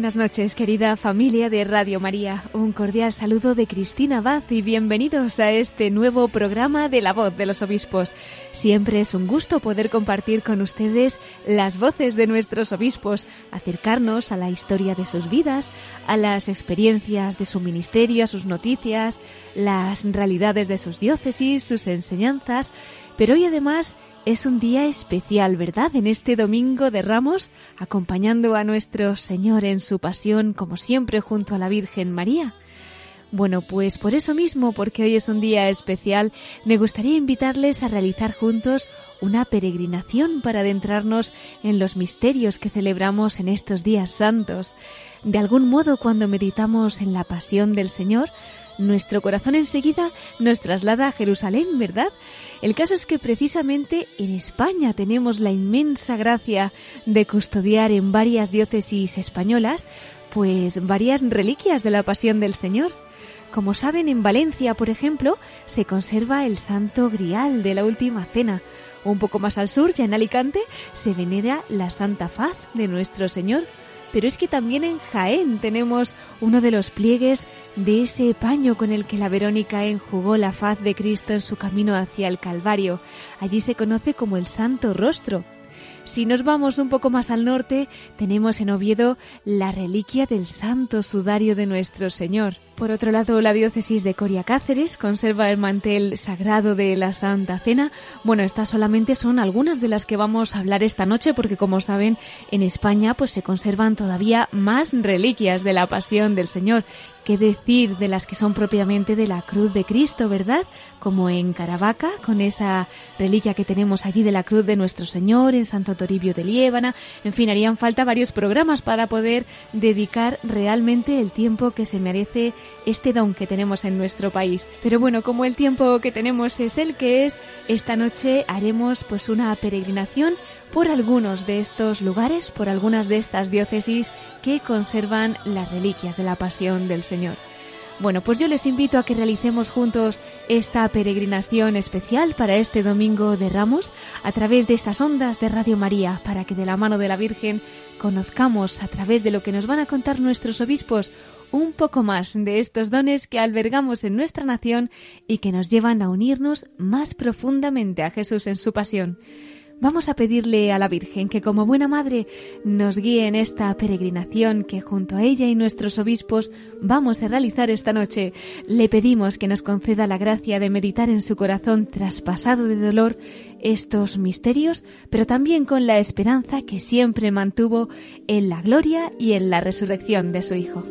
Buenas noches, querida familia de Radio María. Un cordial saludo de Cristina Abad y bienvenidos a este nuevo programa de La Voz de los Obispos. Siempre es un gusto poder compartir con ustedes las voces de nuestros obispos, acercarnos a la historia de sus vidas, a las experiencias de su ministerio, a sus noticias, las realidades de sus diócesis, sus enseñanzas. Pero hoy además es un día especial, ¿verdad? En este domingo de Ramos, acompañando a nuestro Señor en su pasión, como siempre, junto a la Virgen María. Bueno, pues por eso mismo, porque hoy es un día especial, me gustaría invitarles a realizar juntos una peregrinación para adentrarnos en los misterios que celebramos en estos días santos. De algún modo, cuando meditamos en la pasión del Señor, nuestro corazón enseguida nos traslada a Jerusalén, ¿verdad? El caso es que precisamente en España tenemos la inmensa gracia de custodiar en varias diócesis españolas, pues varias reliquias de la pasión del Señor. Como saben, en Valencia, por ejemplo, se conserva el Santo Grial de la Última Cena. Un poco más al sur, ya en Alicante, se venera la Santa Faz de nuestro Señor. Pero es que también en Jaén tenemos uno de los pliegues de ese paño con el que la Verónica enjugó la faz de Cristo en su camino hacia el Calvario. Allí se conoce como el Santo Rostro. Si nos vamos un poco más al norte, tenemos en Oviedo la reliquia del Santo Sudario de nuestro Señor. Por otro lado, la diócesis de Coria Cáceres conserva el mantel sagrado de la Santa Cena. Bueno, estas solamente son algunas de las que vamos a hablar esta noche porque como saben, en España pues se conservan todavía más reliquias de la Pasión del Señor. ¿Qué decir de las que son propiamente de la cruz de Cristo, verdad? Como en Caravaca, con esa reliquia que tenemos allí de la cruz de nuestro Señor, en Santo Toribio de Liébana. En fin, harían falta varios programas para poder dedicar realmente el tiempo que se merece este don que tenemos en nuestro país. Pero bueno, como el tiempo que tenemos es el que es, esta noche haremos pues una peregrinación por algunos de estos lugares, por algunas de estas diócesis que conservan las reliquias de la pasión del Señor. Bueno, pues yo les invito a que realicemos juntos esta peregrinación especial para este domingo de Ramos a través de estas ondas de Radio María, para que de la mano de la Virgen conozcamos a través de lo que nos van a contar nuestros obispos un poco más de estos dones que albergamos en nuestra nación y que nos llevan a unirnos más profundamente a Jesús en su pasión. Vamos a pedirle a la Virgen que como buena madre nos guíe en esta peregrinación que junto a ella y nuestros obispos vamos a realizar esta noche. Le pedimos que nos conceda la gracia de meditar en su corazón traspasado de dolor estos misterios, pero también con la esperanza que siempre mantuvo en la gloria y en la resurrección de su Hijo.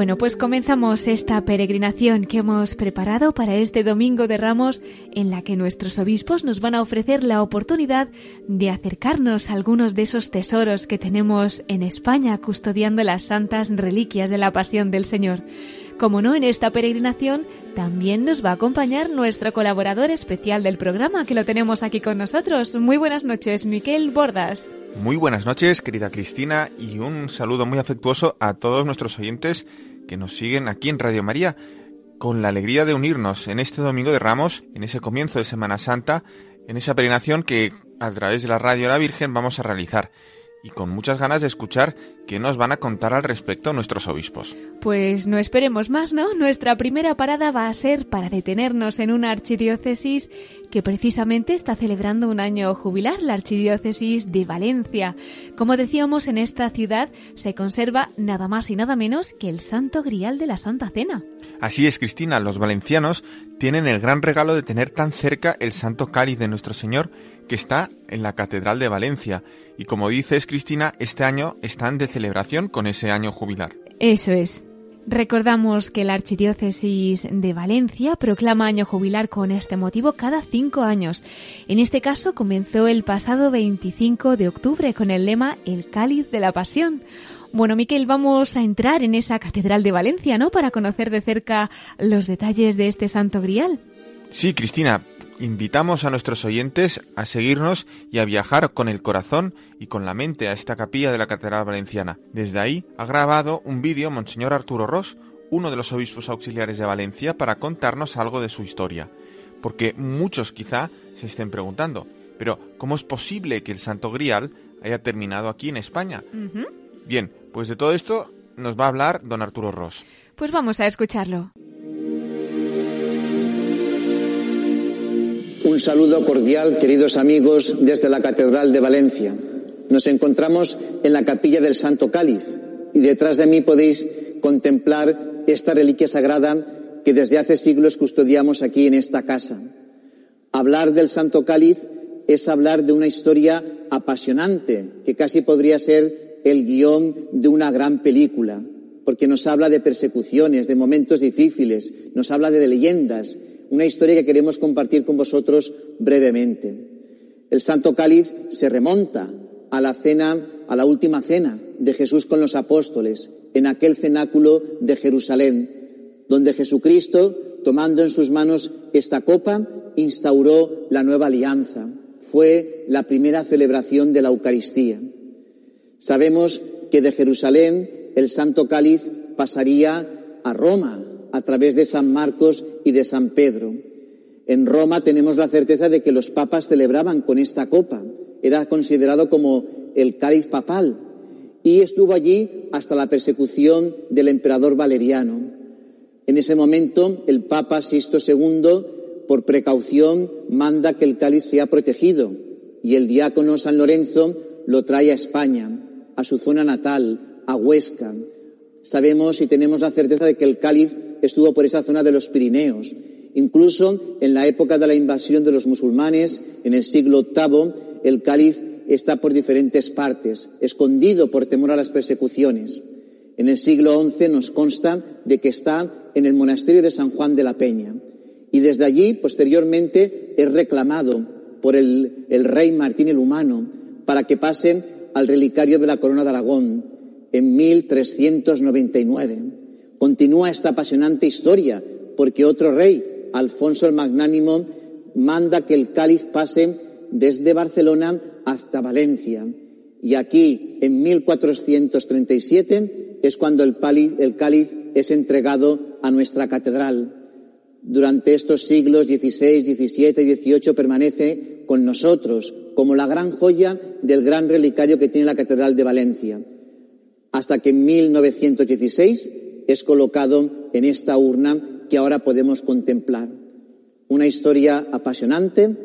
Bueno, pues comenzamos esta peregrinación que hemos preparado para este Domingo de Ramos en la que nuestros obispos nos van a ofrecer la oportunidad de acercarnos a algunos de esos tesoros que tenemos en España custodiando las santas reliquias de la Pasión del Señor. Como no, en esta peregrinación también nos va a acompañar nuestro colaborador especial del programa, que lo tenemos aquí con nosotros. Muy buenas noches, Miquel Bordas. Muy buenas noches, querida Cristina, y un saludo muy afectuoso a todos nuestros oyentes que nos siguen aquí en Radio María, con la alegría de unirnos en este Domingo de Ramos, en ese comienzo de Semana Santa, en esa peregrinación que a través de la Radio la Virgen vamos a realizar. Y con muchas ganas de escuchar qué nos van a contar al respecto nuestros obispos. Pues no esperemos más, ¿no? Nuestra primera parada va a ser para detenernos en una archidiócesis que precisamente está celebrando un año jubilar, la archidiócesis de Valencia. Como decíamos, en esta ciudad se conserva nada más y nada menos que el Santo Grial de la Santa Cena. Así es, Cristina, los valencianos tienen el gran regalo de tener tan cerca el Santo Cáliz de nuestro Señor que está en la Catedral de Valencia. Y como dices, Cristina, este año están de celebración con ese año jubilar. Eso es. Recordamos que la Archidiócesis de Valencia proclama año jubilar con este motivo cada cinco años. En este caso comenzó el pasado 25 de octubre con el lema El cáliz de la pasión. Bueno, Miquel, vamos a entrar en esa Catedral de Valencia, ¿no? Para conocer de cerca los detalles de este Santo Grial. Sí, Cristina, invitamos a nuestros oyentes a seguirnos y a viajar con el corazón y con la mente a esta capilla de la Catedral Valenciana. Desde ahí ha grabado un vídeo Monseñor Arturo Ross, uno de los obispos auxiliares de Valencia, para contarnos algo de su historia. Porque muchos quizá se estén preguntando, pero ¿cómo es posible que el Santo Grial haya terminado aquí en España? Bien, pues de todo esto nos va a hablar don Arturo Ross. Pues vamos a escucharlo. Un saludo cordial, queridos amigos, desde la Catedral de Valencia. Nos encontramos en la capilla del Santo Cáliz y detrás de mí podéis contemplar esta reliquia sagrada que desde hace siglos custodiamos aquí en esta casa. Hablar del Santo Cáliz es hablar de una historia apasionante, que casi podría ser el guion de una gran película, porque nos habla de persecuciones, de momentos difíciles, nos habla de leyendas, una historia que queremos compartir con vosotros brevemente. El Santo Cáliz se remonta a la cena, a la última cena de Jesús con los apóstoles, en aquel cenáculo de Jerusalén, donde Jesucristo, tomando en sus manos esta copa, instauró la nueva alianza. Fue la primera celebración de la Eucaristía. Sabemos que de Jerusalén el Santo Cáliz pasaría a Roma, a través de San Marcos y de San Pedro. En Roma tenemos la certeza de que los papas celebraban con esta copa. Era considerado como el cáliz papal y estuvo allí hasta la persecución del emperador Valeriano. En ese momento, el Papa Sisto II, por precaución, manda que el cáliz sea protegido y el diácono San Lorenzo lo trae a España, a su zona natal, a Huesca. Sabemos y tenemos la certeza de que el cáliz estuvo por esa zona de los Pirineos. Incluso en la época de la invasión de los musulmanes, en el siglo VIII, el cáliz está por diferentes partes, escondido por temor a las persecuciones. En el siglo XI nos consta de que está en el monasterio de San Juan de la Peña. Y desde allí, posteriormente, es reclamado por el, el rey Martín el Humano para que pasen al relicario de la Corona de Aragón en 1399. Continúa esta apasionante historia porque otro rey, Alfonso el Magnánimo, manda que el cáliz pase desde Barcelona hasta Valencia. Y aquí, en 1437, es cuando el, cáliz es entregado a nuestra catedral. Durante estos siglos XVI, XVII y XVIII permanece con nosotros como la gran joya del gran relicario que tiene la Catedral de Valencia. Hasta que en 1916 es colocado en esta urna que ahora podemos contemplar. Una historia apasionante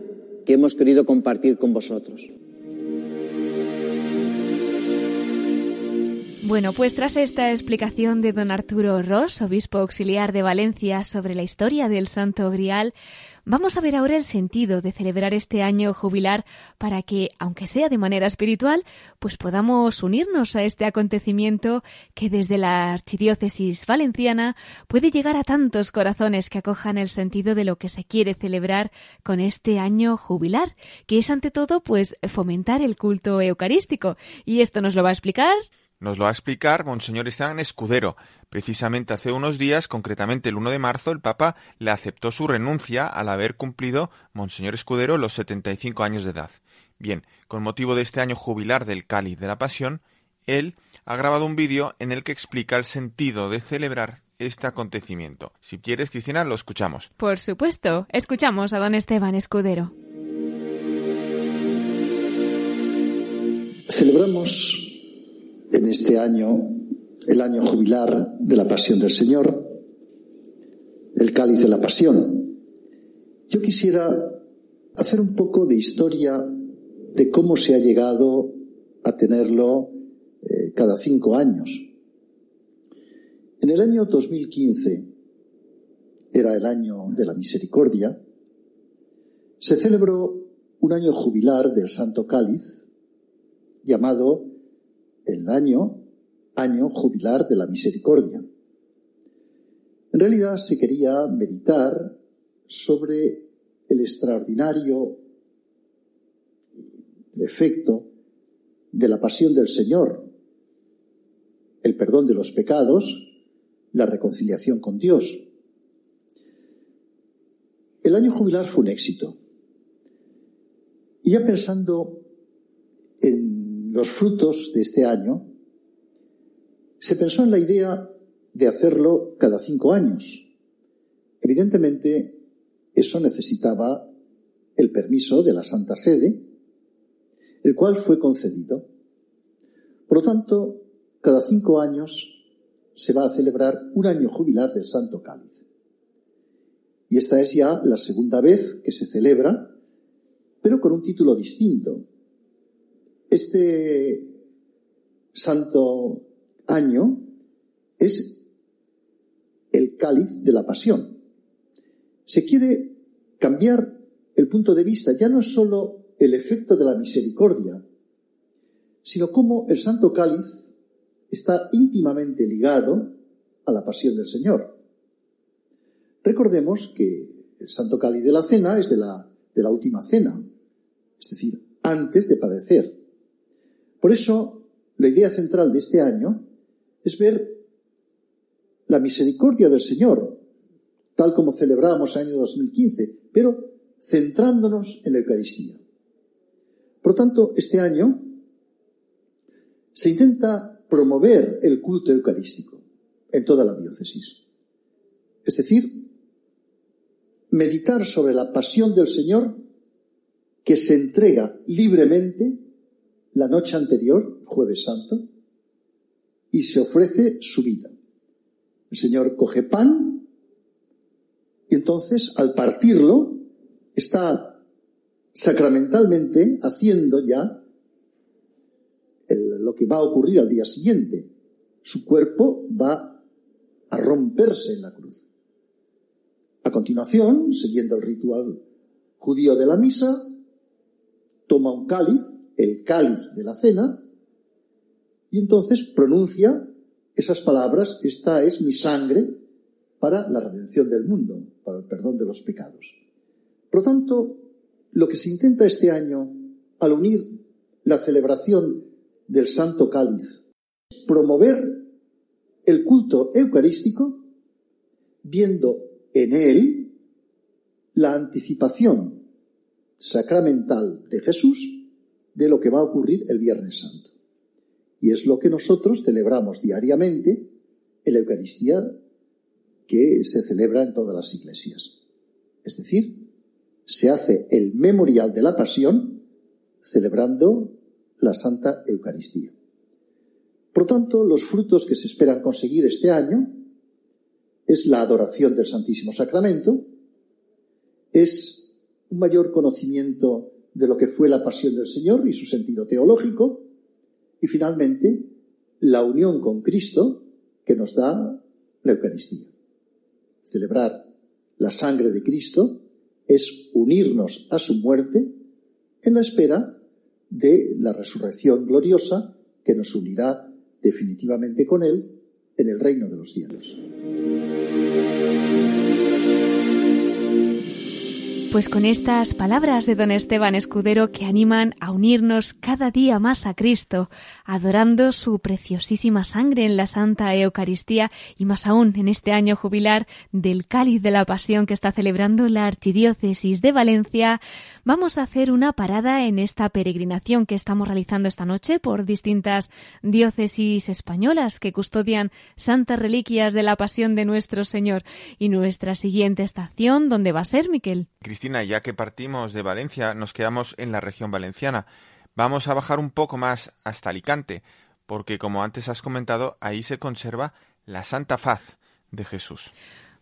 que hemos querido compartir con vosotros. Bueno, pues tras esta explicación de don Arturo Ross, obispo auxiliar de Valencia, sobre la historia del Santo Grial, Vamos a ver ahora el sentido de celebrar este año jubilar para que, aunque sea de manera espiritual, pues podamos unirnos a este acontecimiento que desde la Archidiócesis Valenciana puede llegar a tantos corazones que acojan el sentido de lo que se quiere celebrar con este año jubilar, que es ante todo pues fomentar el culto eucarístico. Y esto nos lo va a explicar nos lo va a explicar Monseñor Esteban Escudero. Precisamente hace unos días, concretamente el 1 de marzo, el Papa le aceptó su renuncia al haber cumplido Monseñor Escudero los 75 años de edad. Bien, con motivo de este año jubilar del Cáliz de la Pasión, él ha grabado un vídeo en el que explica el sentido de celebrar este acontecimiento. Si quieres, Cristina, lo escuchamos. Por supuesto, escuchamos a don Esteban Escudero. Celebramos en este año el año jubilar de la Pasión del Señor, el cáliz de la Pasión. Yo quisiera hacer un poco de historia de cómo se ha llegado a tenerlo eh, cada cinco años. En el año 2015, era el año de la misericordia, se celebró un año jubilar del Santo Cáliz, llamado el año, año jubilar de la misericordia. En realidad se quería meditar sobre el extraordinario efecto de la pasión del Señor, el perdón de los pecados, la reconciliación con Dios. El año jubilar fue un éxito. Y ya pensando en los frutos de este año, se pensó en la idea de hacerlo cada cinco años. Evidentemente, eso necesitaba el permiso de la Santa Sede, el cual fue concedido. Por lo tanto, cada cinco años se va a celebrar un año jubilar del Santo Cáliz. Y esta es ya la segunda vez que se celebra, pero con un título distinto. Este santo año es el cáliz de la pasión. Se quiere cambiar el punto de vista, ya no solo el efecto de la misericordia, sino cómo el santo cáliz está íntimamente ligado a la pasión del Señor. Recordemos que el santo cáliz de la cena es de la, de la última cena, es decir, antes de padecer. Por eso, la idea central de este año es ver la misericordia del Señor, tal como celebramos el año 2015, pero centrándonos en la Eucaristía. Por lo tanto, este año se intenta promover el culto eucarístico en toda la diócesis. Es decir, meditar sobre la pasión del Señor que se entrega libremente la noche anterior, jueves santo, y se ofrece su vida. El Señor coge pan y entonces al partirlo está sacramentalmente haciendo ya lo que va a ocurrir al día siguiente. Su cuerpo va a romperse en la cruz. A continuación, siguiendo el ritual judío de la misa, toma un cáliz, el cáliz de la cena, y entonces pronuncia esas palabras, esta es mi sangre para la redención del mundo, para el perdón de los pecados. Por lo tanto, lo que se intenta este año, al unir la celebración del Santo Cáliz, es promover el culto eucarístico, viendo en él la anticipación sacramental de Jesús de lo que va a ocurrir el Viernes Santo. Y es lo que nosotros celebramos diariamente en la Eucaristía que se celebra en todas las iglesias. Es decir, se hace el memorial de la pasión celebrando la Santa Eucaristía. Por tanto, los frutos que se esperan conseguir este año es la adoración del Santísimo Sacramento, es un mayor conocimiento de lo que fue la pasión del Señor y su sentido teológico, y finalmente, la unión con Cristo que nos da la Eucaristía. Celebrar la sangre de Cristo es unirnos a su muerte en la espera de la resurrección gloriosa que nos unirá definitivamente con Él en el reino de los cielos. Pues con estas palabras de don Esteban Escudero que animan a unirnos cada día más a Cristo, adorando su preciosísima sangre en la Santa Eucaristía y más aún en este año jubilar del Cáliz de la Pasión que está celebrando la Archidiócesis de Valencia, vamos a hacer una parada en esta peregrinación que estamos realizando esta noche por distintas diócesis españolas que custodian santas reliquias de la Pasión de nuestro Señor. Y nuestra siguiente estación, ¿dónde va a ser, Miquel? Ya que partimos de Valencia, nos quedamos en la región valenciana, Vamos a bajar un poco más hasta Alicante, porque como antes has comentado, ahí se conserva la Santa Faz de Jesús.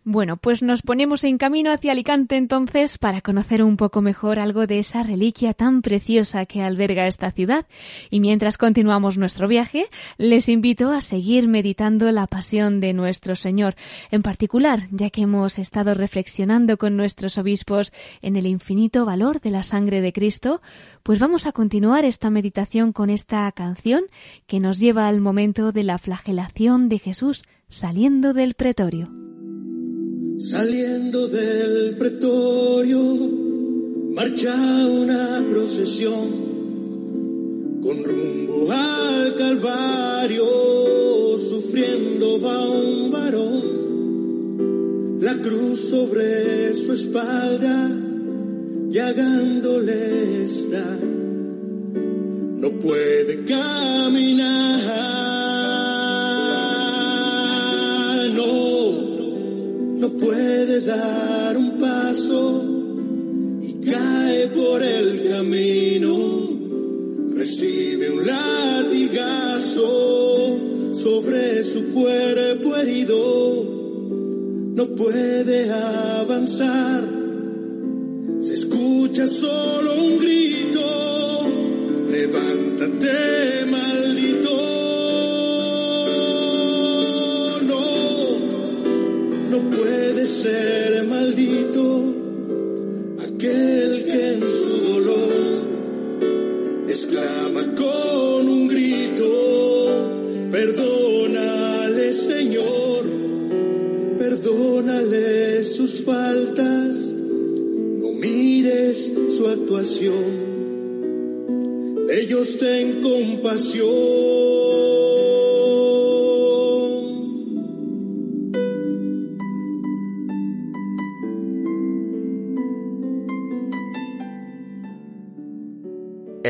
Bueno, pues nos ponemos en camino hacia Alicante entonces para conocer un poco mejor algo de esa reliquia tan preciosa que alberga esta ciudad. Y mientras continuamos nuestro viaje, les invito a seguir meditando la pasión de nuestro Señor. En particular, ya que hemos estado reflexionando con nuestros obispos en el infinito valor de la sangre de Cristo, pues vamos a continuar esta meditación con esta canción que nos lleva al momento de la flagelación de Jesús saliendo del pretorio. Saliendo del pretorio, marcha una procesión con rumbo al Calvario, sufriendo va un varón, la cruz sobre su espalda, llagándole está, no puede caminar, no puede dar un paso y cae por el camino, recibe un latigazo sobre su cuerpo herido, no puede avanzar, se escucha solo un grito, levántate maldito. Ser maldito aquel que en su dolor exclama con un grito, perdónale Señor, perdónale sus faltas, no mires su actuación, ellos ten compasión.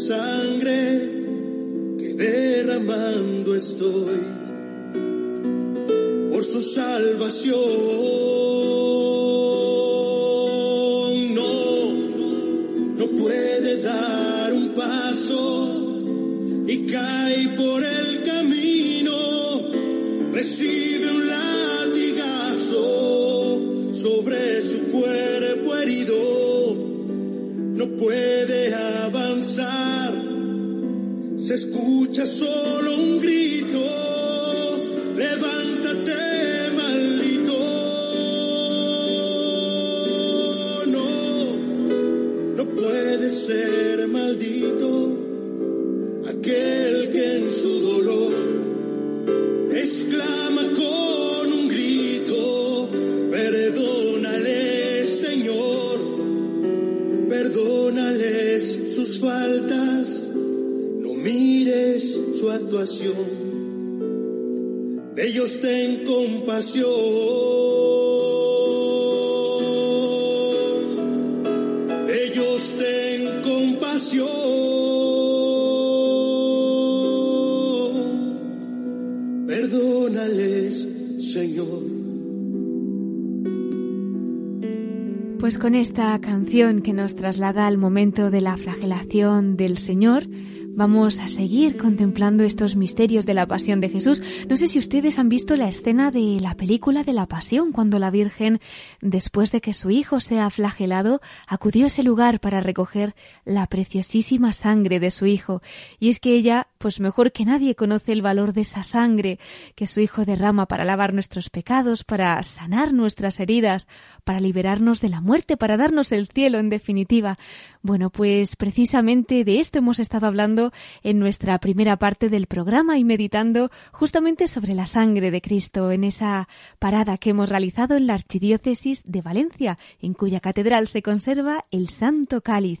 Sangre que derramando estoy por su salvación. Perdónales, Señor. Pues con esta canción que nos traslada al momento de la flagelación del Señor, vamos a seguir contemplando estos misterios de la pasión de Jesús. No sé si ustedes han visto la escena de la película de la pasión, cuando la Virgen, después de que su hijo sea flagelado, acudió a ese lugar para recoger la preciosísima sangre de su hijo. Y es que ella, pues mejor que nadie, conoce el valor de esa sangre que su hijo derrama para lavar nuestros pecados, para sanar nuestras heridas, para liberarnos de la muerte, para darnos el cielo, en definitiva. Bueno, pues precisamente de esto hemos estado hablando en nuestra primera parte del programa y meditando justamente sobre la sangre de Cristo en esa parada que hemos realizado en la Archidiócesis de Valencia, en cuya catedral se conserva el Santo Cáliz.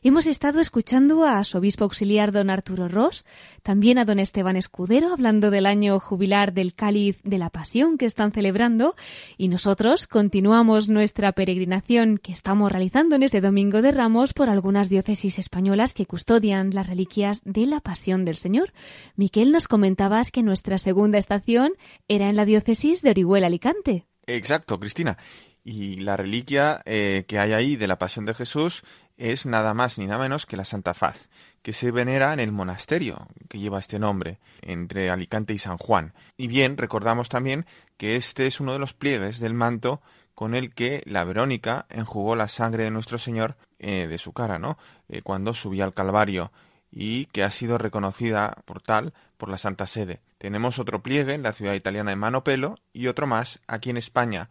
Hemos estado escuchando a su obispo auxiliar don Arturo Ross, también a don Esteban Escudero hablando del año jubilar del cáliz de la pasión que están celebrando y nosotros continuamos nuestra peregrinación que estamos realizando en este Domingo de Ramos por algunas diócesis españolas que custodian las reliquias de la pasión del Señor. Miquel, nos comentabas que nuestra segunda estación era en la diócesis de Orihuela Alicante. Exacto, Cristina. Y la reliquia eh, que hay ahí de la pasión de Jesús es nada más ni nada menos que la Santa Faz, que se venera en el monasterio que lleva este nombre, entre Alicante y San Juan. Y bien, recordamos también que este es uno de los pliegues del manto con el que la Verónica enjugó la sangre de nuestro Señor eh, de su cara, ¿no? Eh, cuando subía al Calvario y que ha sido reconocida por tal por la Santa Sede. Tenemos otro pliegue en la ciudad italiana de Manopelo y otro más aquí en España,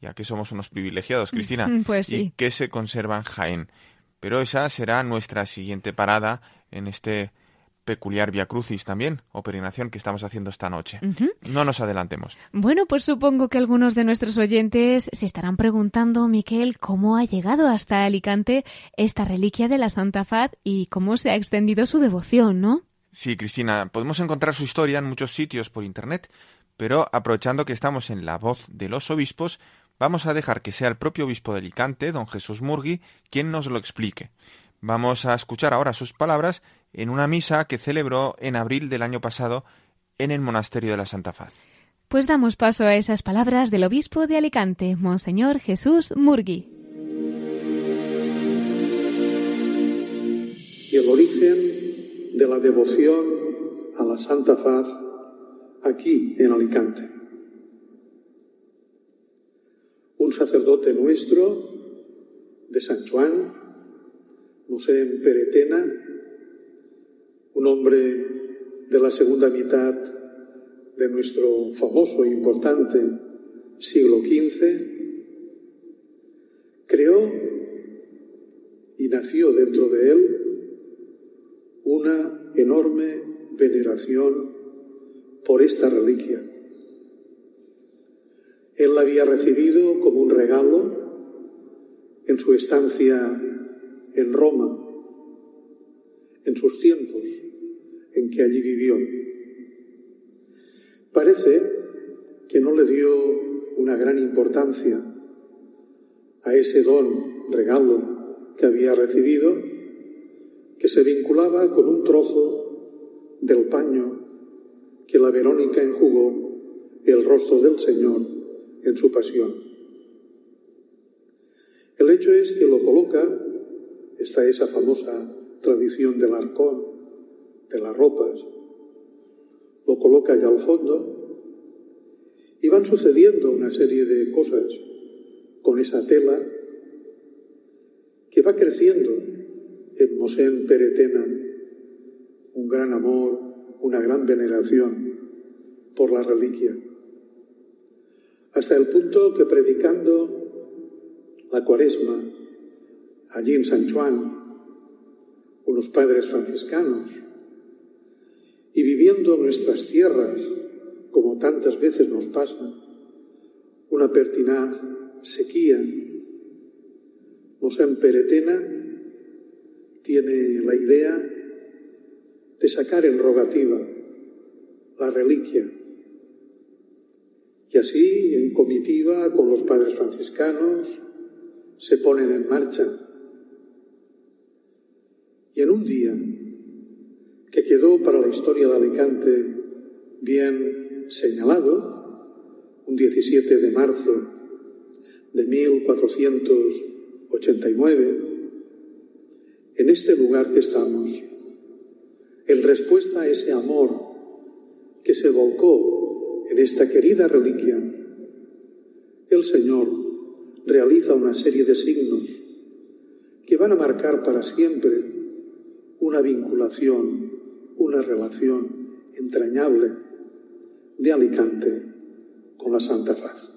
ya que somos unos privilegiados, Cristina, pues y que se conserva en Jaén. Pero esa será nuestra siguiente parada en este peculiar Via Crucis también, o peregrinación que estamos haciendo esta noche. No nos adelantemos. Bueno, pues supongo que algunos de nuestros oyentes se estarán preguntando, Miquel, cómo ha llegado hasta Alicante esta reliquia de la Santa Faz y cómo se ha extendido su devoción, ¿no? Sí, Cristina, podemos encontrar su historia en muchos sitios por Internet, pero aprovechando que estamos en la voz de los obispos, Vamos a dejar que sea el propio obispo de Alicante, don Jesús Murgui, quien nos lo explique. Vamos a escuchar ahora sus palabras en una misa que celebró en abril del año pasado en el Monasterio de la Santa Faz. Pues damos paso a esas palabras del obispo de Alicante, Monseñor Jesús Murgui. Y el origen de la devoción a la Santa Faz aquí en Alicante. Un sacerdote nuestro de San Juan, Mosén Peretena, un hombre de la segunda mitad de nuestro famoso e importante siglo XV, creó y nació dentro de él una enorme veneración por esta reliquia él la había recibido como un regalo en su estancia en Roma, en sus tiempos en que allí vivió. Parece que no le dio una gran importancia a ese don, regalo que había recibido, que se vinculaba con un trozo del paño que la Verónica enjugó el rostro del Señor en su pasión. El hecho es que lo coloca, está esa famosa tradición del arcón, de las ropas, lo coloca allá al fondo y van sucediendo una serie de cosas con esa tela que va creciendo en Mosén Peretena un gran amor, una gran veneración por la reliquia hasta el punto que predicando la cuaresma allí en San Juan, unos padres franciscanos, y viviendo nuestras tierras, como tantas veces nos pasa, una pertinaz sequía, Mosén Peretena tiene la idea de sacar en rogativa la reliquia y así, en comitiva, con los padres franciscanos, se ponen en marcha. Y en un día que quedó para la historia de Alicante bien señalado, un 17 de marzo de 1489, en este lugar que estamos, en respuesta a ese amor que se volcó en esta querida reliquia, el Señor realiza una serie de signos que van a marcar para siempre una vinculación, una relación entrañable de Alicante con la Santa Faz.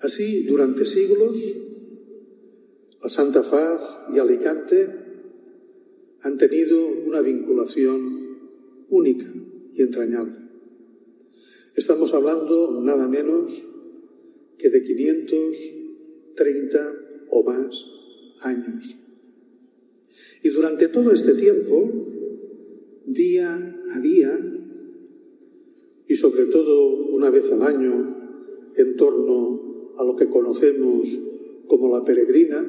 Así, durante siglos, La Santa Faz y Alicante han tenido una vinculación única y entrañable. Estamos hablando nada menos que de 530 o más años. Y durante todo este tiempo, día a día, y sobre todo una vez al año, en torno a lo que conocemos como la peregrina,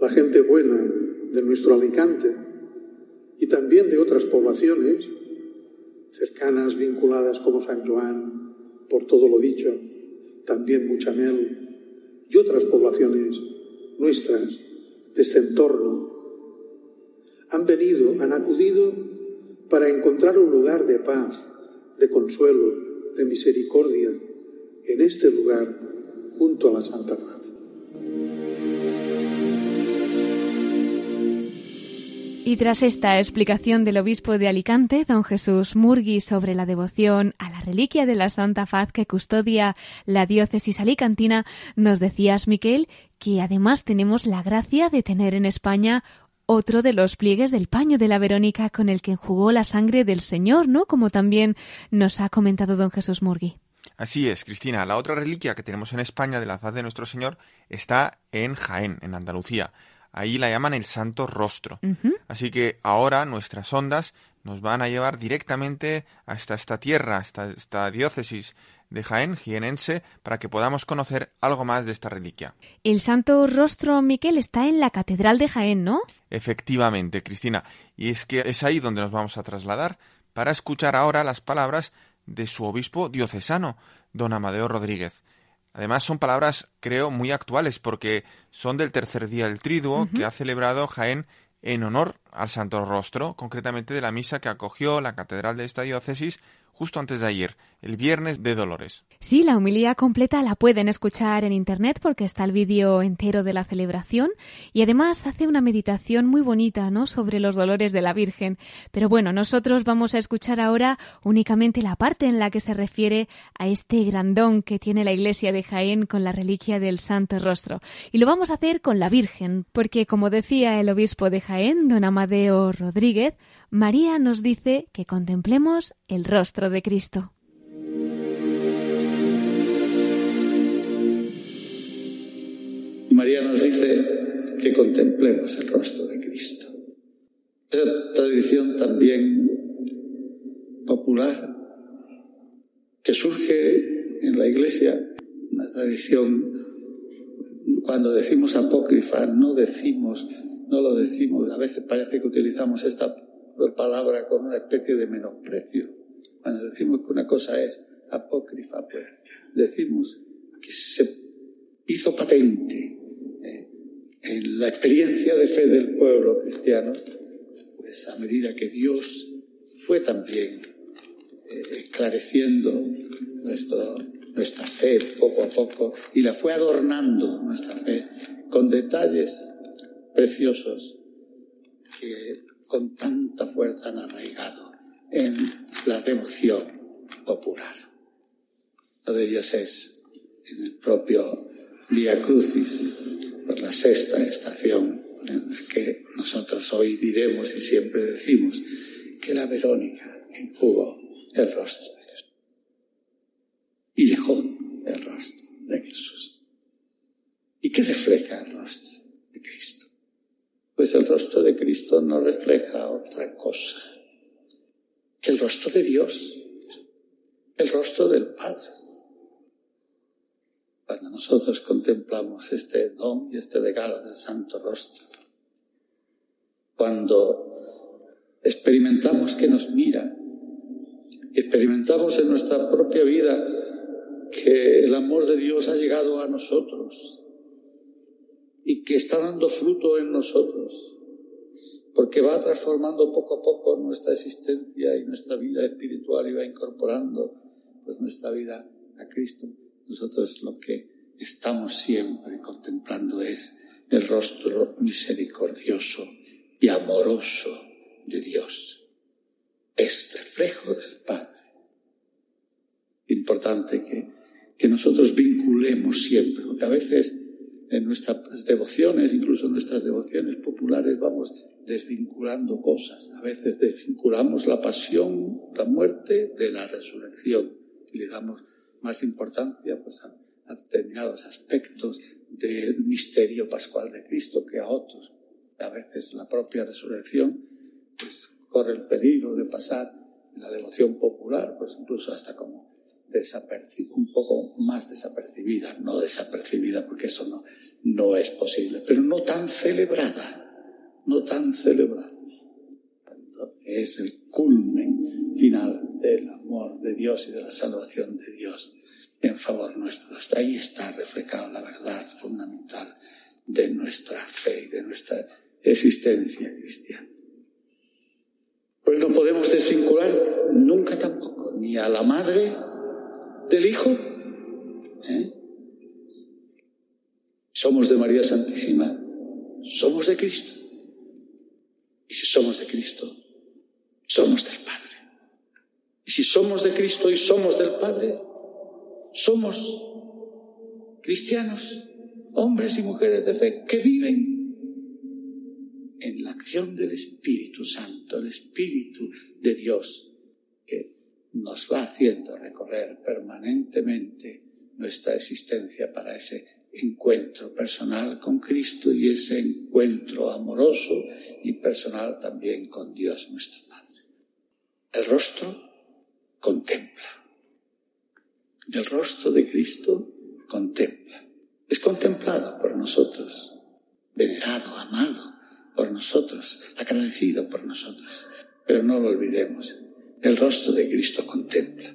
la gente buena de nuestro Alicante y también de otras poblaciones cercanas, vinculadas como San Joan, por todo lo dicho, también Muchamel y otras poblaciones nuestras de este entorno, han venido, han acudido para encontrar un lugar de paz, de consuelo, de misericordia en este lugar junto a la Santa Paz. Y tras esta explicación del obispo de Alicante, don Jesús Murgui, sobre la devoción a la reliquia de la Santa Faz que custodia la diócesis alicantina, nos decías, Miquel, que además tenemos la gracia de tener en España otro de los pliegues del paño de la Verónica con el que enjugó la sangre del Señor, ¿no? Como también nos ha comentado don Jesús Murgui. Así es, Cristina. La otra reliquia que tenemos en España de la faz de nuestro Señor está en Jaén, en Andalucía. Ahí la llaman el Santo Rostro. Así que ahora nuestras ondas nos van a llevar directamente hasta esta tierra, hasta esta diócesis de Jaén, jienense, para que podamos conocer algo más de esta reliquia. El Santo Rostro, Miquel, está en la Catedral de Jaén, ¿no? Efectivamente, Cristina. Y es que es ahí donde nos vamos a trasladar para escuchar ahora las palabras de su obispo diocesano, don Amadeo Rodríguez. Además son palabras, creo, muy actuales porque son del tercer día del triduo que ha celebrado Jaén en honor al Santo Rostro, concretamente de la misa que acogió la catedral de esta diócesis justo antes de ayer, el viernes de Dolores. Sí, la humilía completa la pueden escuchar en internet porque está el vídeo entero de la celebración y además hace una meditación muy bonita, ¿no? sobre los dolores de la Virgen. Pero bueno, nosotros vamos a escuchar ahora únicamente la parte en la que se refiere a este grandón que tiene la iglesia de Jaén con la reliquia del Santo Rostro. Y lo vamos a hacer con la Virgen, porque como decía el obispo de Jaén, don Amadeo Rodríguez, María nos dice que contemplemos el rostro de Cristo. María nos dice que contemplemos el rostro de Cristo. Esa tradición también popular que surge en la Iglesia, una tradición, cuando decimos apócrifa, no decimos, no lo decimos, a veces parece que utilizamos esta palabra con una especie de menosprecio. Cuando decimos que una cosa es apócrifa, pues decimos que se hizo patente eh, en la experiencia de fe del pueblo cristiano, pues a medida que Dios fue también eh, esclareciendo nuestro, nuestra fe poco a poco y la fue adornando nuestra fe con detalles preciosos que con tanta fuerza han arraigado en la devoción popular. Uno de ellos es en el propio Vía Crucis, por la sexta estación, en la que nosotros hoy diremos y siempre decimos que la Verónica enjugó el rostro de Jesús y dejó el rostro de Jesús. ¿Y qué refleja el rostro de Cristo? Pues el rostro de Cristo no refleja otra cosa que el rostro de Dios, el rostro del Padre. Cuando nosotros contemplamos este don y este regalo del Santo Rostro, cuando experimentamos que nos mira, experimentamos en nuestra propia vida que el amor de Dios ha llegado a nosotros, y que está dando fruto en nosotros, porque va transformando poco a poco nuestra existencia y nuestra vida espiritual y va incorporando pues, nuestra vida a Cristo. Nosotros lo que estamos siempre contemplando es el rostro misericordioso y amoroso de Dios. Es reflejo del Padre. Importante que, que nosotros vinculemos siempre, porque a veces en nuestras devociones, incluso en nuestras devociones populares, vamos desvinculando cosas. A veces desvinculamos la pasión, la muerte de la resurrección y le damos más importancia pues, a, determinados aspectos del misterio pascual de Cristo que a otros. A veces la propia resurrección pues, corre el peligro de pasar en la devoción popular, pues incluso hasta como un poco más desapercibida, no desapercibida porque eso no, no es posible, pero no tan celebrada, no tan celebrada. Es el culmen final del amor de Dios y de la salvación de Dios en favor nuestro. Hasta ahí está reflejada la verdad fundamental de nuestra fe y de nuestra existencia cristiana. Pues no podemos desvincular nunca tampoco ni a la madre del Hijo. ¿eh? Somos de María Santísima, somos de Cristo. Y si somos de Cristo, somos del Padre. Y si somos de Cristo y somos del Padre, somos cristianos, hombres y mujeres de fe que viven en la acción del Espíritu Santo, el Espíritu de Dios que nos va haciendo recorrer permanentemente nuestra existencia para ese encuentro personal con Cristo y ese encuentro amoroso y personal también con Dios nuestro Padre. El rostro contempla. El rostro de Cristo contempla. Es contemplado por nosotros, venerado, amado por nosotros, agradecido por nosotros. Pero no lo olvidemos, el rostro de Cristo contempla.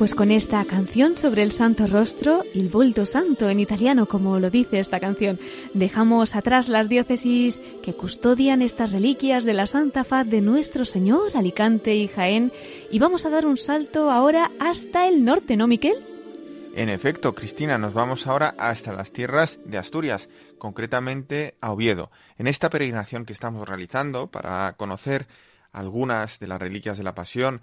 Pues con esta canción sobre el Santo Rostro, el Volto Santo en italiano, como lo dice esta canción, dejamos atrás las diócesis que custodian estas reliquias de la Santa Faz de nuestro Señor, Alicante y Jaén, y vamos a dar un salto ahora hasta el norte, ¿no, Miquel? En efecto, Cristina, nos vamos ahora hasta las tierras de Asturias, concretamente a Oviedo. En esta peregrinación que estamos realizando para conocer algunas de las reliquias de la Pasión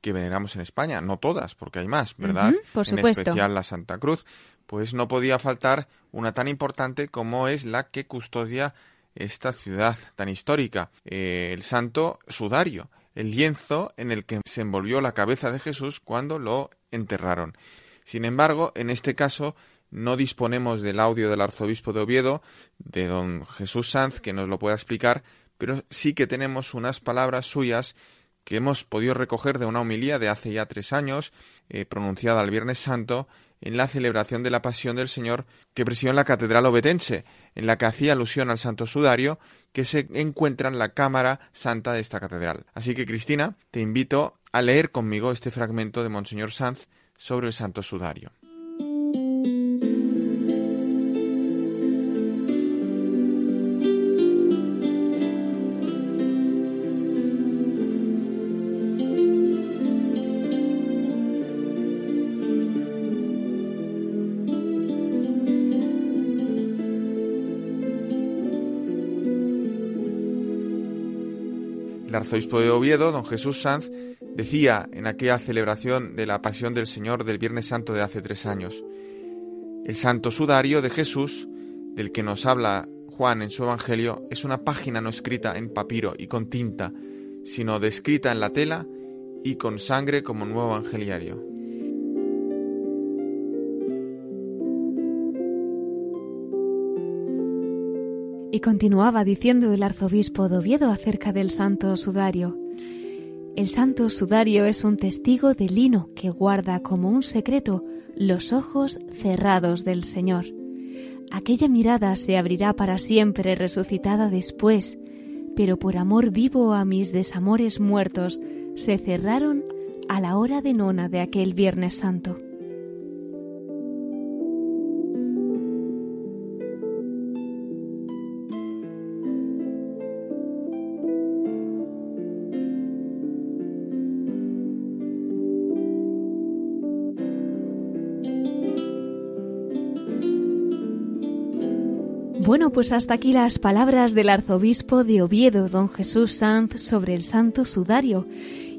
que veneramos en España, no todas, porque hay más, ¿verdad? por en especial la Santa Cruz, pues no podía faltar una tan importante como es la que custodia esta ciudad tan histórica, eh, el Santo Sudario, el lienzo en el que se envolvió la cabeza de Jesús cuando lo enterraron. Sin embargo, en este caso no disponemos del audio del arzobispo de Oviedo, de don Jesús Sanz, que nos lo pueda explicar, pero sí que tenemos unas palabras suyas que hemos podido recoger de una homilía de hace ya tres años, eh, pronunciada el Viernes Santo, en la celebración de la Pasión del Señor que presidió en la Catedral Obetense, en la que hacía alusión al Santo Sudario que se encuentra en la Cámara Santa de esta catedral. Así que, Cristina, te invito a leer conmigo este fragmento de Monseñor Sanz sobre el Santo Sudario. Arzobispo de Oviedo, don Jesús Sanz, decía en aquella celebración de la Pasión del Señor del Viernes Santo de hace tres años, el Santo Sudario de Jesús, del que nos habla Juan en su Evangelio, es una página no escrita en papiro y con tinta, sino descrita en la tela y con sangre como nuevo evangeliario. Y continuaba diciendo el arzobispo de Oviedo acerca del Santo Sudario. El Santo Sudario es un testigo de lino que guarda como un secreto los ojos cerrados del Señor. Aquella mirada se abrirá para siempre resucitada después, pero por amor vivo a mis desamores muertos se cerraron a la hora de nona de aquel Viernes Santo. Pues hasta aquí las palabras del arzobispo de Oviedo, don Jesús Sanz, sobre el Santo Sudario.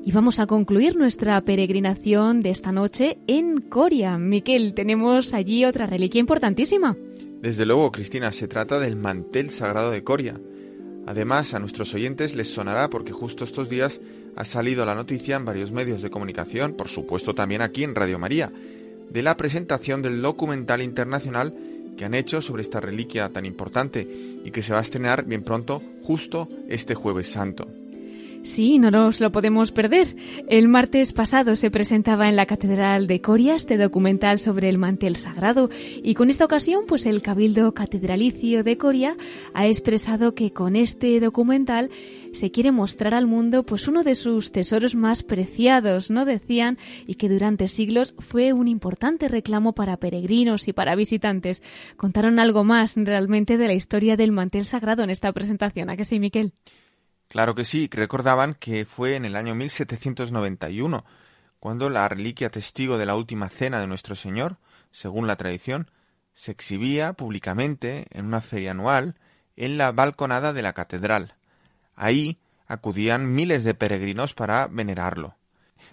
Y vamos a concluir nuestra peregrinación de esta noche en Coria. Miquel, tenemos allí otra reliquia importantísima. Desde luego, Cristina, se trata del mantel sagrado de Coria. Además, a nuestros oyentes les sonará porque justo estos días ha salido la noticia en varios medios de comunicación, por supuesto también aquí en Radio María, de la presentación del documental internacional que han hecho sobre esta reliquia tan importante y que se va a estrenar bien pronto, justo este jueves santo. Sí, no nos lo podemos perder. El martes pasado se presentaba en la Catedral de Coria este documental sobre el mantel sagrado y con esta ocasión pues el Cabildo Catedralicio de Coria ha expresado que con este documental se quiere mostrar al mundo pues uno de sus tesoros más preciados, ¿no? Decían, y que durante siglos fue un importante reclamo para peregrinos y para visitantes. Contaron algo más realmente de la historia del mantel sagrado en esta presentación, ¿a que sí, Miquel? Claro que sí, recordaban que fue en el año 1791 cuando la reliquia testigo de la última cena de nuestro Señor, según la tradición, se exhibía públicamente en una feria anual en la balconada de la catedral. Ahí acudían miles de peregrinos para venerarlo.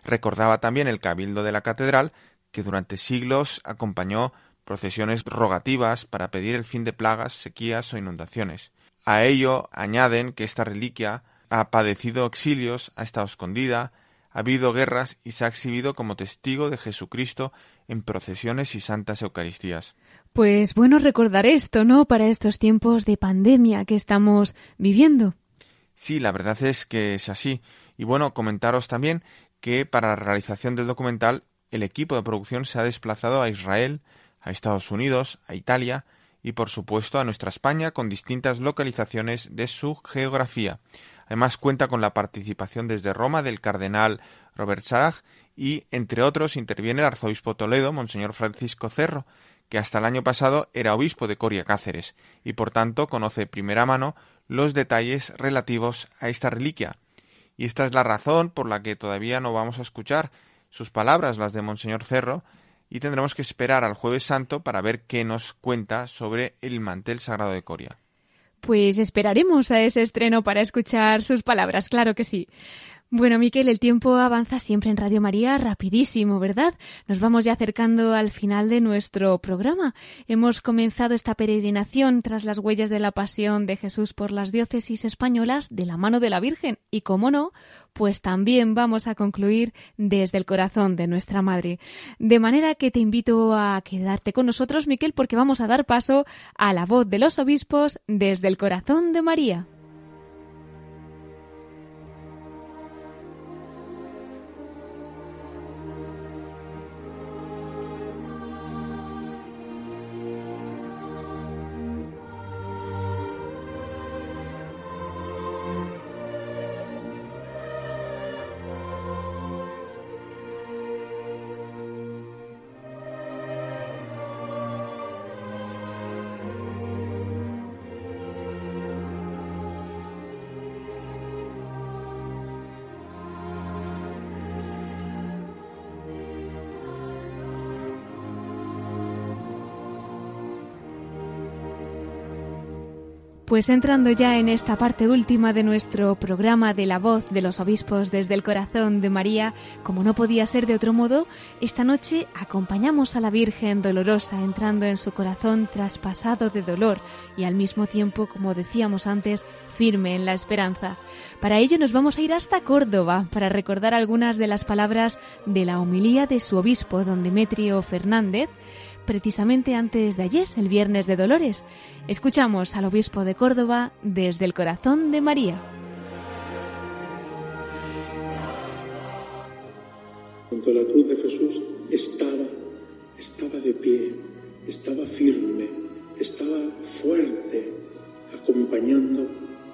Recordaba también el cabildo de la catedral que durante siglos acompañó procesiones rogativas para pedir el fin de plagas, sequías o inundaciones. A ello añaden que esta reliquia ha padecido exilios, ha estado escondida, ha habido guerras y se ha exhibido como testigo de Jesucristo en procesiones y santas Eucaristías. Pues bueno recordar esto, ¿no? Para estos tiempos de pandemia que estamos viviendo. Sí, la verdad es que es así. Y bueno, comentaros también que para la realización del documental el equipo de producción se ha desplazado a Israel, a Estados Unidos, a Italia y por supuesto a nuestra España con distintas localizaciones de su geografía. Además cuenta con la participación desde Roma del cardenal Robert Sarag y entre otros interviene el arzobispo Toledo, Monseñor Francisco Cerro, que hasta el año pasado era obispo de Coria Cáceres y por tanto conoce de primera mano los detalles relativos a esta reliquia. Y esta es la razón por la que todavía no vamos a escuchar sus palabras, las de Monseñor Cerro, y tendremos que esperar al jueves santo para ver qué nos cuenta sobre el mantel sagrado de Coria. Pues esperaremos a ese estreno para escuchar sus palabras, claro que sí. Bueno, Miquel, el tiempo avanza siempre en Radio María rapidísimo, ¿verdad? Nos vamos ya acercando al final de nuestro programa. Hemos comenzado esta peregrinación tras las huellas de la pasión de Jesús por las diócesis españolas de la mano de la Virgen y, como no, pues también vamos a concluir desde el corazón de nuestra Madre. De manera que te invito a quedarte con nosotros, Miquel, porque vamos a dar paso a la voz de los obispos desde el corazón de María. Pues entrando ya en esta parte última de nuestro programa de la voz de los obispos desde el corazón de María, como no podía ser de otro modo, esta noche acompañamos a la Virgen dolorosa entrando en su corazón traspasado de dolor y al mismo tiempo, como decíamos antes, firme en la esperanza. Para ello nos vamos a ir hasta Córdoba para recordar algunas de las palabras de la homilía de su obispo, don Demetrio Fernández, precisamente antes de ayer, el viernes de Dolores. Escuchamos al obispo de Córdoba desde el corazón de María. Junto a la cruz de Jesús estaba, estaba de pie, estaba firme, estaba fuerte, acompañando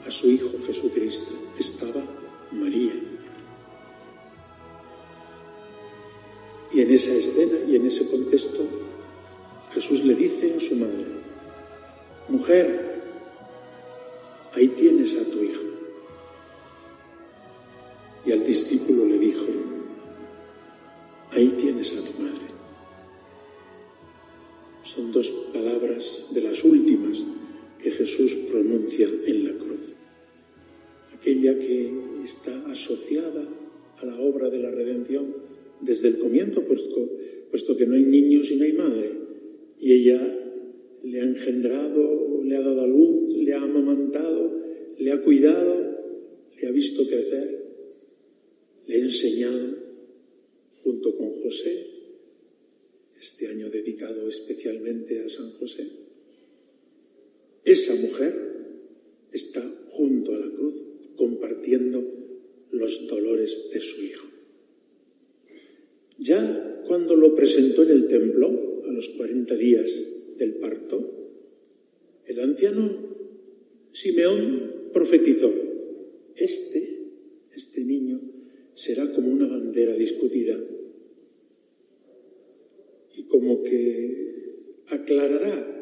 a su Hijo Jesucristo. Estaba María. Y en esa escena y en ese contexto Jesús le dice a su madre, mujer, ahí tienes a tu hijo. Y al discípulo le dijo, ahí tienes a tu madre. Son dos palabras de las últimas que Jesús pronuncia en la cruz. Aquella que está asociada a la obra de la redención desde el comienzo, puesto, que no hay niños y no hay madre y ella le ha engendrado, le ha dado a luz, le ha amamantado, le ha cuidado, le ha visto crecer, le ha enseñado junto con José, este año dedicado especialmente a San José. Esa mujer está junto a la cruz compartiendo los dolores de su hijo. Ya cuando lo presentó en el templo, a los 40 días del parto, el anciano Simeón profetizó, este, este niño, será como una bandera discutida y como que aclarará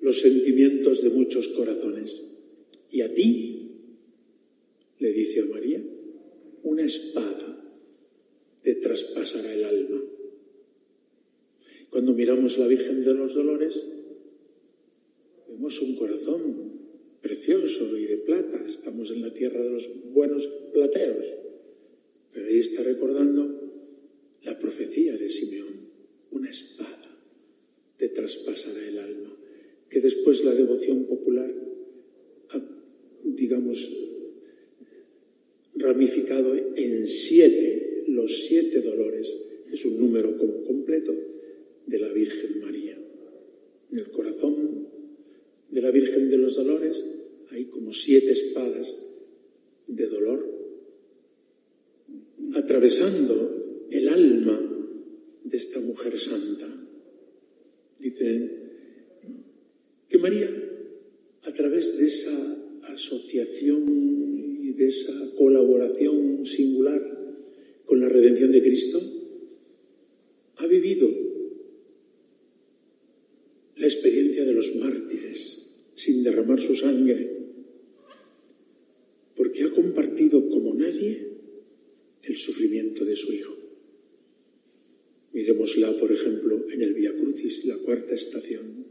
los sentimientos de muchos corazones. Y a ti, le dice a María, una espada te traspasará el alma. Cuando miramos la Virgen de los Dolores, vemos un corazón precioso y de plata. Estamos en la tierra de los buenos plateros. Pero ahí está recordando la profecía de Simeón. Una espada te traspasará el alma. Que después la devoción popular ha, digamos, ramificado en siete, los siete dolores. Es un número completo de la Virgen María. En el corazón de la Virgen de los Dolores hay como siete espadas de dolor atravesando el alma de esta mujer santa. Dicen que María, a través de esa asociación y de esa colaboración singular con la redención de Cristo, ha vivido la experiencia de los mártires sin derramar su sangre, porque ha compartido como nadie el sufrimiento de su hijo. Miremosla, por ejemplo, en el Via Crucis, la cuarta estación.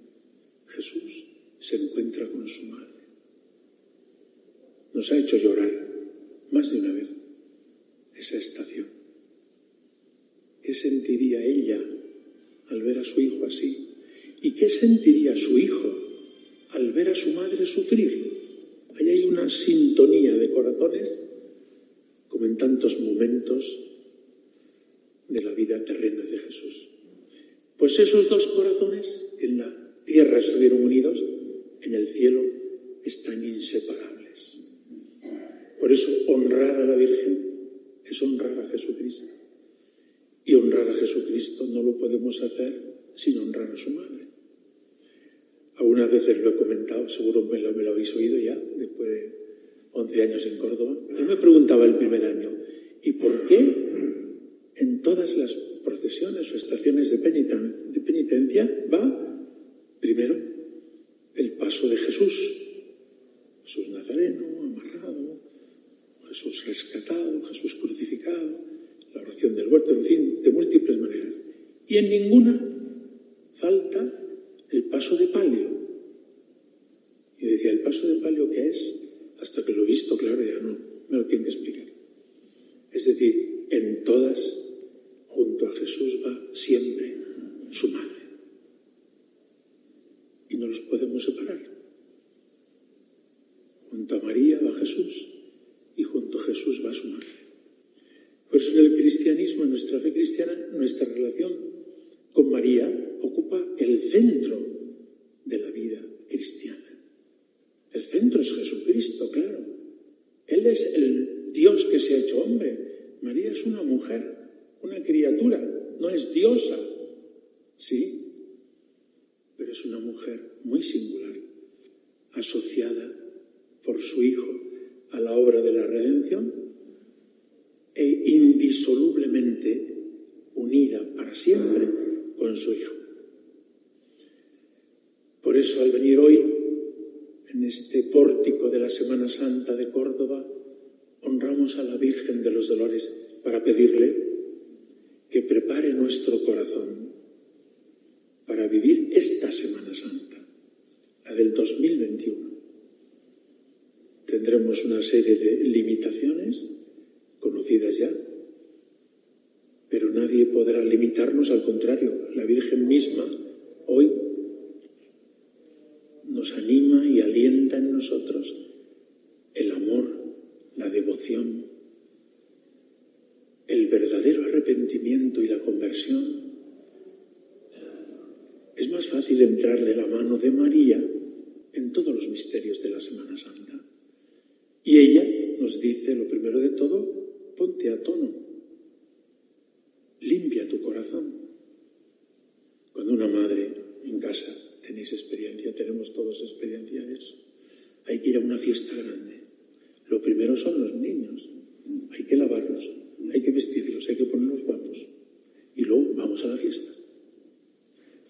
Jesús se encuentra con su madre. Nos ha hecho llorar más de una vez esa estación. ¿Qué sentiría ella al ver a su hijo así? ¿Y qué sentiría su hijo al ver a su madre sufrir? Ahí hay una sintonía de corazones, como en tantos momentos de la vida terrena de Jesús. Pues esos dos corazones en la tierra estuvieron unidos, en el cielo están inseparables. Por eso honrar a la Virgen es honrar a Jesucristo. Y honrar a Jesucristo no lo podemos hacer sin honrar a su madre. Algunas veces lo he comentado, seguro me lo, me habéis oído ya, después de 11 años en Córdoba. Yo me preguntaba el primer año, ¿y por qué en todas las procesiones o estaciones de, penitencia va primero el paso de Jesús, Jesús Nazareno, amarrado, Jesús rescatado, Jesús crucificado, la oración del huerto, en fin, de múltiples maneras. Y en ninguna falta el paso de palio. Y decía, ¿el paso de palio qué es? Hasta que lo he visto, claro, ya no, me lo tiene que explicar. Es decir, en todas, junto a Jesús va siempre su madre. Y no los podemos separar. Junto a María va Jesús y junto a Jesús va su madre. Por eso en el cristianismo, en nuestra fe cristiana, nuestra relación con María ocupa el centro de la vida cristiana. El centro es Jesucristo, claro. Él es el Dios que se ha hecho hombre. María es una mujer, una criatura, no es diosa, sí, pero es una mujer muy singular, asociada por su Hijo a la obra de la redención e indisolublemente unida para siempre con su Hijo. Eso al venir hoy, en este pórtico de la Semana Santa de Córdoba, honramos a la Virgen de los Dolores para pedirle que prepare nuestro corazón para vivir esta Semana Santa, la del 2021. Tendremos una serie de limitaciones conocidas ya, pero nadie podrá limitarnos, al contrario, la Virgen misma hoy nos anima y alienta en nosotros el amor, la devoción, el verdadero arrepentimiento y la conversión. Es más fácil entrar de la mano de María en todos los misterios de la Semana Santa. Y ella nos dice, lo primero de todo, ponte a tono, limpia tu corazón. Cuando una madre en casa tenéis experiencia, tenemos todos experiencia de eso. Hay que ir a una fiesta grande. Lo primero son los niños. Hay que lavarlos, hay que vestirlos, hay que ponerlos guapos. Y luego vamos a la fiesta.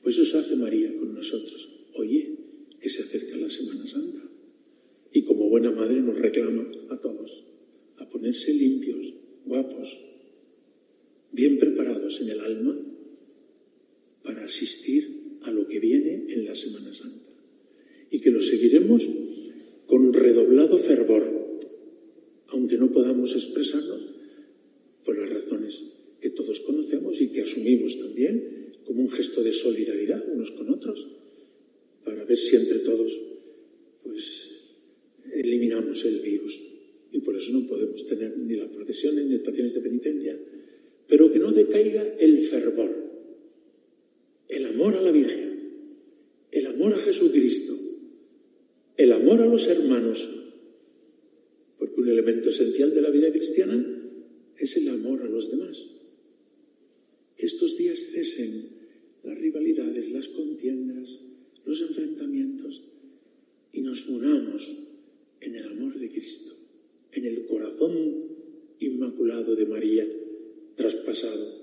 Pues eso hace María con nosotros. Oye, que se acerca la Semana Santa. Y como buena madre nos reclama a todos a ponerse limpios, guapos, bien preparados en el alma para asistir a lo que viene en la Semana Santa. Y que lo seguiremos con redoblado fervor, aunque no podamos expresarlo por las razones que todos conocemos y que asumimos también como un gesto de solidaridad unos con otros, para ver si entre todos pues eliminamos el virus. Y por eso no podemos tener ni las procesiones ni estaciones de penitencia, pero que no decaiga el fervor amor a la Virgen, el amor a Jesucristo, el amor a los hermanos, porque un elemento esencial de la vida cristiana es el amor a los demás. Que estos días cesen las rivalidades, las contiendas, los enfrentamientos y nos unamos en el amor de Cristo, en el corazón inmaculado de María, traspasado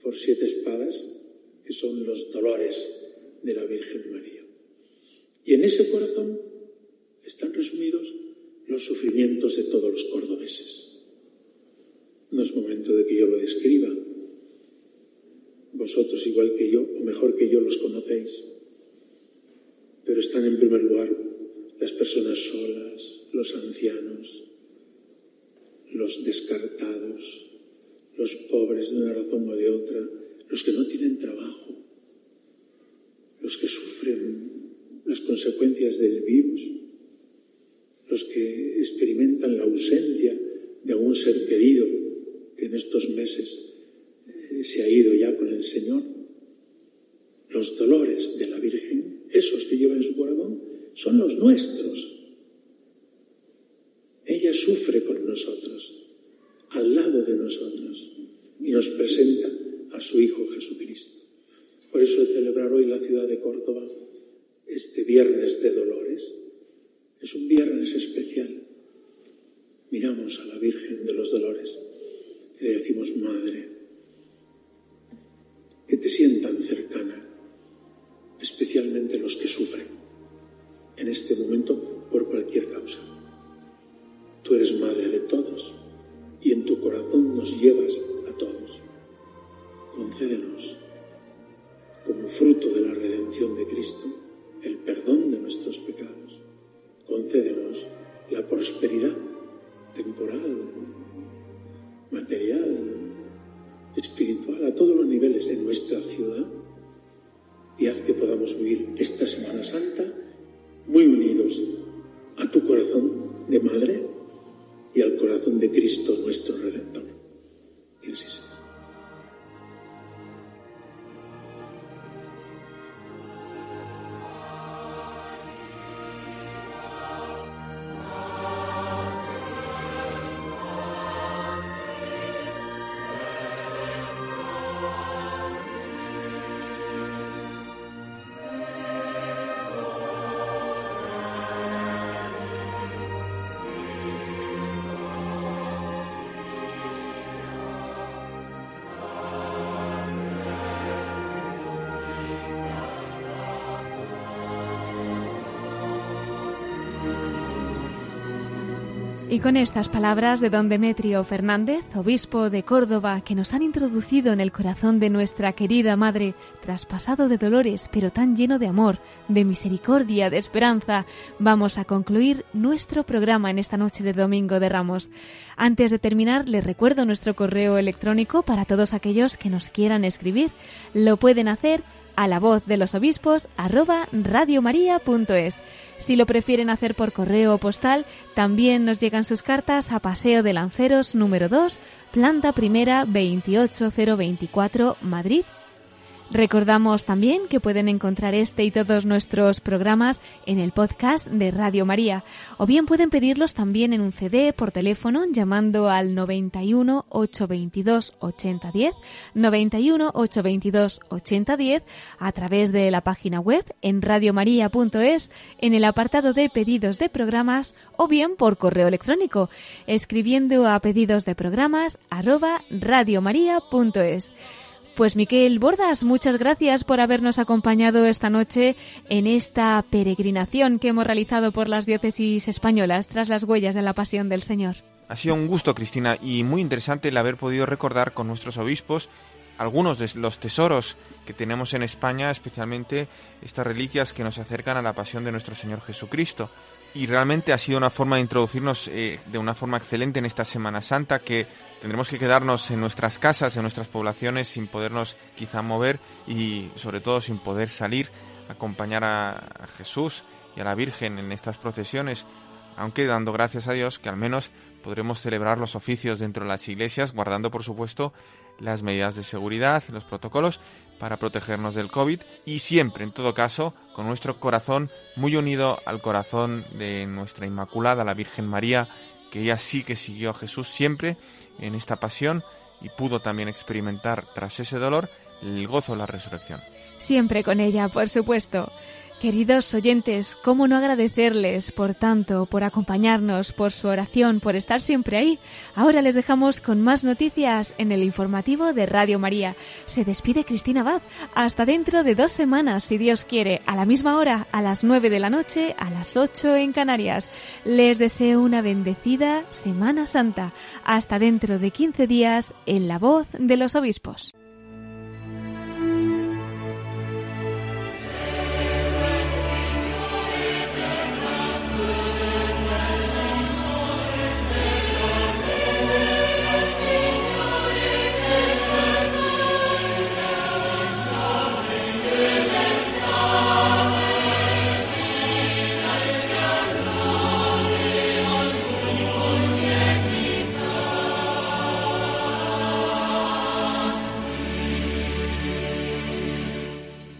por siete espadas son los dolores de la Virgen María. Y en ese corazón están resumidos los sufrimientos de todos los cordobeses. No es momento de que yo lo describa. Vosotros, igual que yo, o mejor que yo, los conocéis. Pero están en primer lugar las personas solas, los ancianos, los descartados, los pobres de una razón o de otra, los que no tienen trabajo, los que sufren las consecuencias del virus, los que experimentan la ausencia de algún ser querido que en estos meses eh, se ha ido ya con el Señor, los dolores de la Virgen, esos que lleva en su corazón, son los nuestros. Ella sufre con nosotros, al lado de nosotros, y nos presenta a su Hijo Jesucristo. Por eso el celebrar hoy la ciudad de Córdoba, este viernes de dolores, es un viernes especial. Miramos a la Virgen de los Dolores y le decimos, Madre, que te sientan cercana, especialmente los que sufren en este momento por cualquier causa. Tú eres madre de todos y en tu corazón nos llevas a todos. Concédenos, como fruto de la redención de Cristo, el perdón de nuestros pecados. Concédenos la prosperidad temporal, material, espiritual, a todos los niveles en nuestra ciudad y haz que podamos vivir esta Semana Santa muy unidos a tu corazón de madre y al corazón de Cristo nuestro Redentor. Que. Con estas palabras de don Demetrio Fernández, obispo de Córdoba, que nos han introducido en el corazón de nuestra querida madre, traspasado de dolores, pero tan lleno de amor, de misericordia, de esperanza, vamos a concluir nuestro programa en esta noche de Domingo de Ramos. Antes de terminar, les recuerdo nuestro correo electrónico para todos aquellos que nos quieran escribir. Lo pueden hacer a la voz de los obispos arroba radiomaria.es. Si lo prefieren hacer por correo o postal, también nos llegan sus cartas a Paseo de Lanceros número 2, planta primera 28024, Madrid, Recordamos también que pueden encontrar este y todos nuestros programas en el podcast de Radio María o bien pueden pedirlos también en un CD por teléfono llamando al 91 822 8010, 91 822 8010 a través de la página web en radiomaria.es en el apartado de pedidos de programas o bien por correo electrónico escribiendo a pedidos de programas arroba radiomaria.es. Pues Miquel Bordas, muchas gracias por habernos acompañado esta noche en esta peregrinación que hemos realizado por las diócesis españolas tras las huellas de la pasión del Señor. Ha sido un gusto, Cristina, y muy interesante el haber podido recordar con nuestros obispos algunos de los tesoros que tenemos en España, especialmente estas reliquias que nos acercan a la pasión de nuestro Señor Jesucristo y realmente ha sido una forma de introducirnos eh, de una forma excelente en esta Semana Santa que tendremos que quedarnos en nuestras casas, en nuestras poblaciones sin podernos quizá mover y sobre todo sin poder salir a acompañar a Jesús y a la Virgen en estas procesiones, aunque dando gracias a Dios que al menos podremos celebrar los oficios dentro de las iglesias guardando por supuesto las medidas de seguridad, los protocolos para protegernos del COVID y siempre, en todo caso, con nuestro corazón muy unido al corazón de nuestra Inmaculada, la Virgen María, que ella sí que siguió a Jesús siempre en esta pasión y pudo también experimentar tras ese dolor el gozo de la resurrección. Siempre con ella, por supuesto. Queridos oyentes, ¿cómo no agradecerles por tanto, por acompañarnos, por su oración, por estar siempre ahí? Ahora les dejamos con más noticias en el informativo de Radio María. Se despide Cristina Abad. Hasta dentro de dos semanas, si Dios quiere, a la misma hora, a las nueve de la noche, a las ocho en Canarias. Les deseo una bendecida Semana Santa. Hasta dentro de quince días en la voz de los obispos.